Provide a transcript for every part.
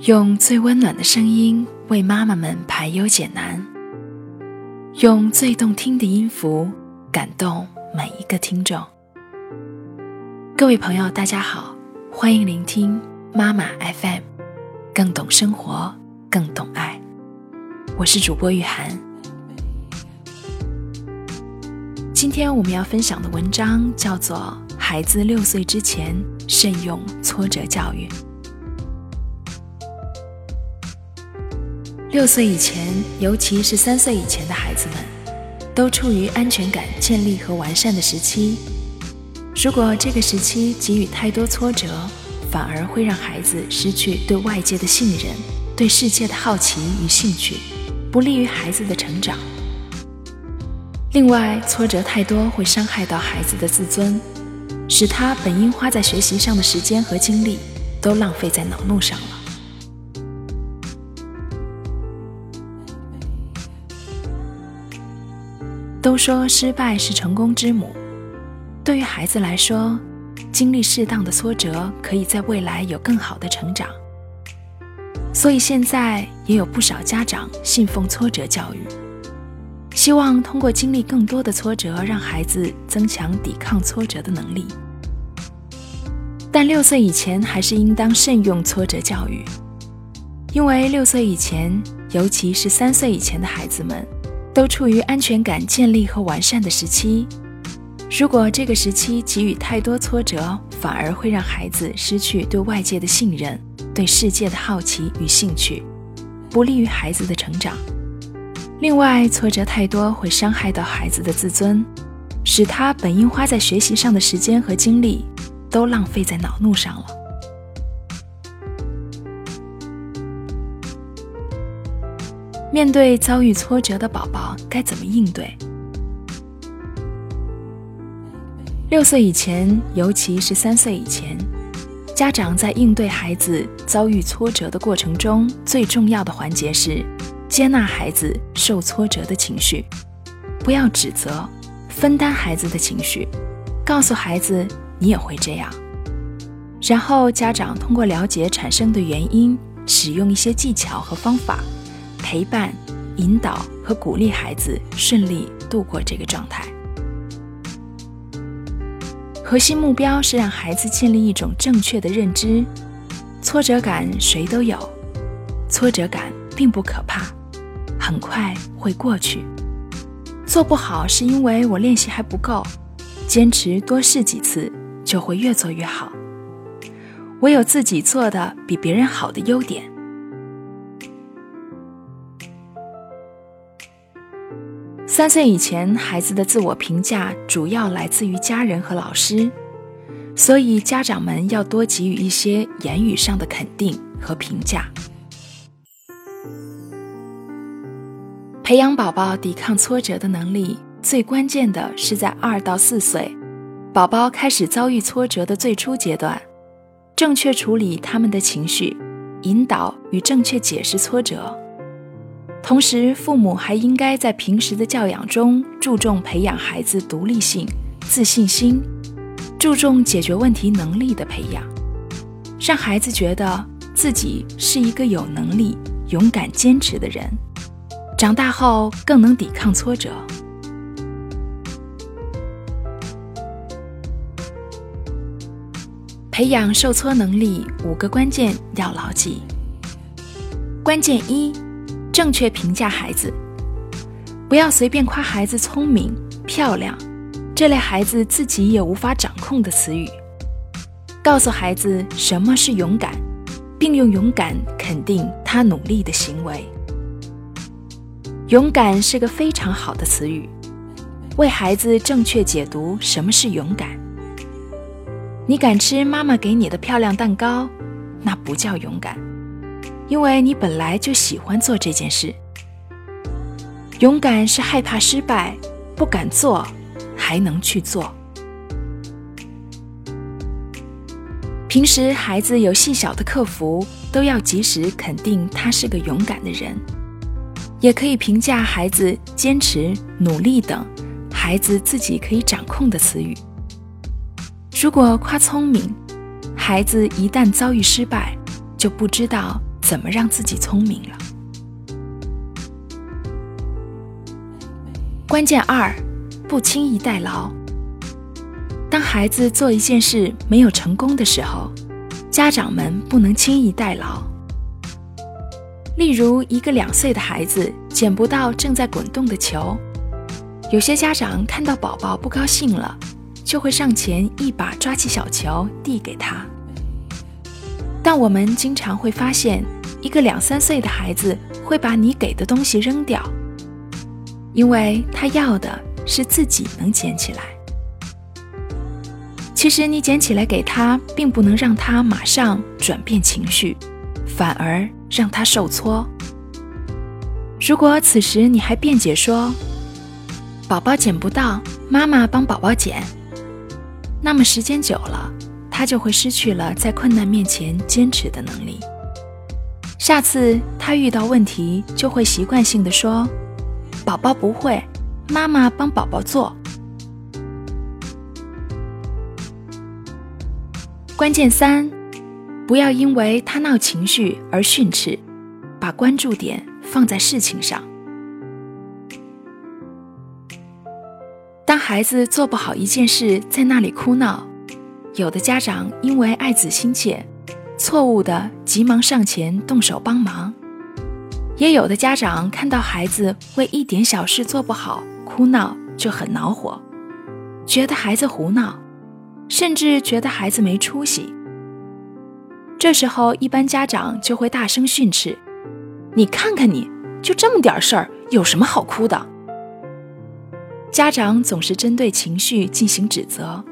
用最温暖的声音为妈妈们排忧解难，用最动听的音符感动每一个听众。各位朋友，大家好，欢迎聆听妈妈 FM，更懂生活，更懂爱。我是主播雨涵。今天我们要分享的文章叫做《孩子六岁之前慎用挫折教育》。六岁以前，尤其是三岁以前的孩子们，都处于安全感建立和完善的时期。如果这个时期给予太多挫折，反而会让孩子失去对外界的信任、对世界的好奇与兴趣，不利于孩子的成长。另外，挫折太多会伤害到孩子的自尊，使他本应花在学习上的时间和精力，都浪费在恼怒上了。都说失败是成功之母，对于孩子来说，经历适当的挫折，可以在未来有更好的成长。所以现在也有不少家长信奉挫折教育，希望通过经历更多的挫折，让孩子增强抵抗挫折的能力。但六岁以前还是应当慎用挫折教育，因为六岁以前，尤其是三岁以前的孩子们。都处于安全感建立和完善的时期。如果这个时期给予太多挫折，反而会让孩子失去对外界的信任、对世界的好奇与兴趣，不利于孩子的成长。另外，挫折太多会伤害到孩子的自尊，使他本应花在学习上的时间和精力，都浪费在恼怒上了。面对遭遇挫折的宝宝，该怎么应对？六岁以前，尤其是三岁以前，家长在应对孩子遭遇挫折的过程中，最重要的环节是接纳孩子受挫折的情绪，不要指责，分担孩子的情绪，告诉孩子你也会这样。然后，家长通过了解产生的原因，使用一些技巧和方法。陪伴、引导和鼓励孩子顺利度过这个状态。核心目标是让孩子建立一种正确的认知：挫折感谁都有，挫折感并不可怕，很快会过去。做不好是因为我练习还不够，坚持多试几次就会越做越好。我有自己做的比别人好的优点。三岁以前，孩子的自我评价主要来自于家人和老师，所以家长们要多给予一些言语上的肯定和评价。培养宝宝抵抗挫折的能力，最关键的是在二到四岁，宝宝开始遭遇挫折的最初阶段，正确处理他们的情绪，引导与正确解释挫折。同时，父母还应该在平时的教养中注重培养孩子独立性、自信心，注重解决问题能力的培养，让孩子觉得自己是一个有能力、勇敢、坚持的人，长大后更能抵抗挫折。培养受挫能力五个关键要牢记。关键一。正确评价孩子，不要随便夸孩子聪明、漂亮这类孩子自己也无法掌控的词语。告诉孩子什么是勇敢，并用勇敢肯定他努力的行为。勇敢是个非常好的词语，为孩子正确解读什么是勇敢。你敢吃妈妈给你的漂亮蛋糕，那不叫勇敢。因为你本来就喜欢做这件事。勇敢是害怕失败，不敢做，还能去做。平时孩子有细小的克服，都要及时肯定他是个勇敢的人。也可以评价孩子坚持、努力等孩子自己可以掌控的词语。如果夸聪明，孩子一旦遭遇失败，就不知道怎么让自己聪明了。关键二，不轻易代劳。当孩子做一件事没有成功的时候，家长们不能轻易代劳。例如，一个两岁的孩子捡不到正在滚动的球，有些家长看到宝宝不高兴了，就会上前一把抓起小球递给他。但我们经常会发现，一个两三岁的孩子会把你给的东西扔掉，因为他要的是自己能捡起来。其实你捡起来给他，并不能让他马上转变情绪，反而。让他受挫。如果此时你还辩解说“宝宝捡不到，妈妈帮宝宝捡”，那么时间久了，他就会失去了在困难面前坚持的能力。下次他遇到问题，就会习惯性的说：“宝宝不会，妈妈帮宝宝做。”关键三。不要因为他闹情绪而训斥，把关注点放在事情上。当孩子做不好一件事，在那里哭闹，有的家长因为爱子心切，错误的急忙上前动手帮忙；也有的家长看到孩子为一点小事做不好哭闹，就很恼火，觉得孩子胡闹，甚至觉得孩子没出息。这时候，一般家长就会大声训斥：“你看看你，就这么点事儿，有什么好哭的？”家长总是针对情绪进行指责，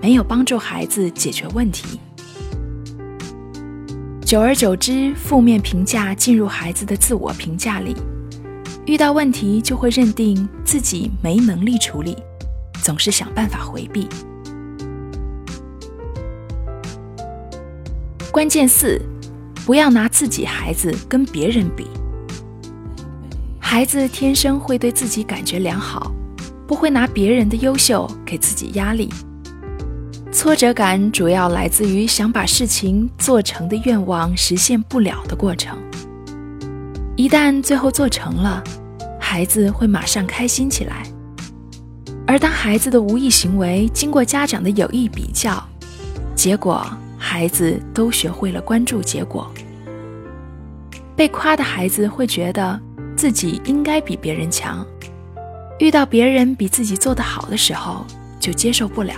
没有帮助孩子解决问题。久而久之，负面评价进入孩子的自我评价里，遇到问题就会认定自己没能力处理，总是想办法回避。关键四，不要拿自己孩子跟别人比。孩子天生会对自己感觉良好，不会拿别人的优秀给自己压力。挫折感主要来自于想把事情做成的愿望实现不了的过程。一旦最后做成了，孩子会马上开心起来。而当孩子的无意行为经过家长的有意比较，结果。孩子都学会了关注结果。被夸的孩子会觉得自己应该比别人强，遇到别人比自己做得好的时候就接受不了。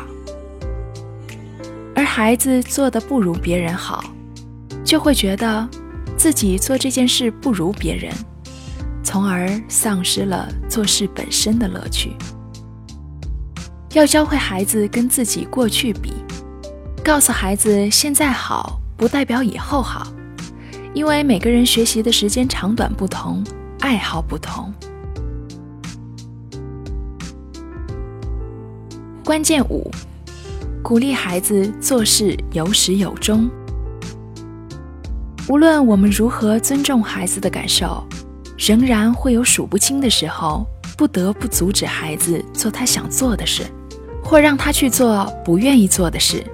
而孩子做的不如别人好，就会觉得自己做这件事不如别人，从而丧失了做事本身的乐趣。要教会孩子跟自己过去比。告诉孩子，现在好不代表以后好，因为每个人学习的时间长短不同，爱好不同。关键五，鼓励孩子做事有始有终。无论我们如何尊重孩子的感受，仍然会有数不清的时候，不得不阻止孩子做他想做的事，或让他去做不愿意做的事。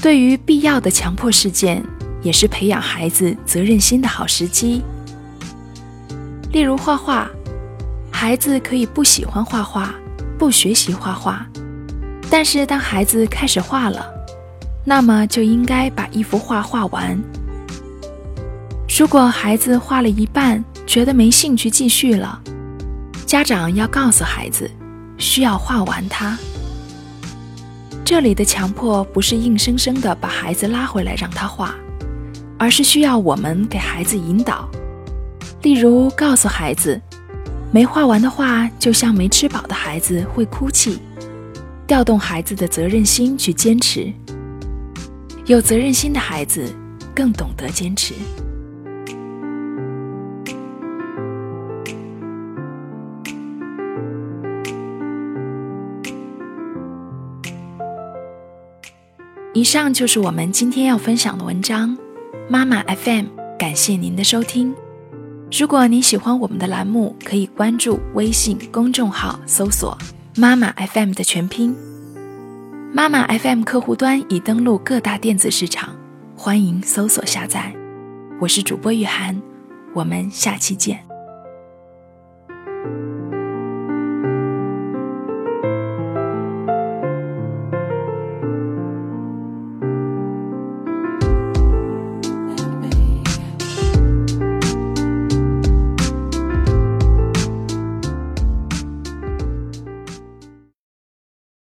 对于必要的强迫事件，也是培养孩子责任心的好时机。例如画画，孩子可以不喜欢画画，不学习画画，但是当孩子开始画了，那么就应该把一幅画画完。如果孩子画了一半，觉得没兴趣继续了，家长要告诉孩子，需要画完它。这里的强迫不是硬生生的把孩子拉回来让他画，而是需要我们给孩子引导。例如，告诉孩子，没画完的画就像没吃饱的孩子会哭泣，调动孩子的责任心去坚持。有责任心的孩子更懂得坚持。以上就是我们今天要分享的文章，妈妈 FM，感谢您的收听。如果您喜欢我们的栏目，可以关注微信公众号，搜索“妈妈 FM” 的全拼。妈妈 FM 客户端已登录各大电子市场，欢迎搜索下载。我是主播雨涵，我们下期见。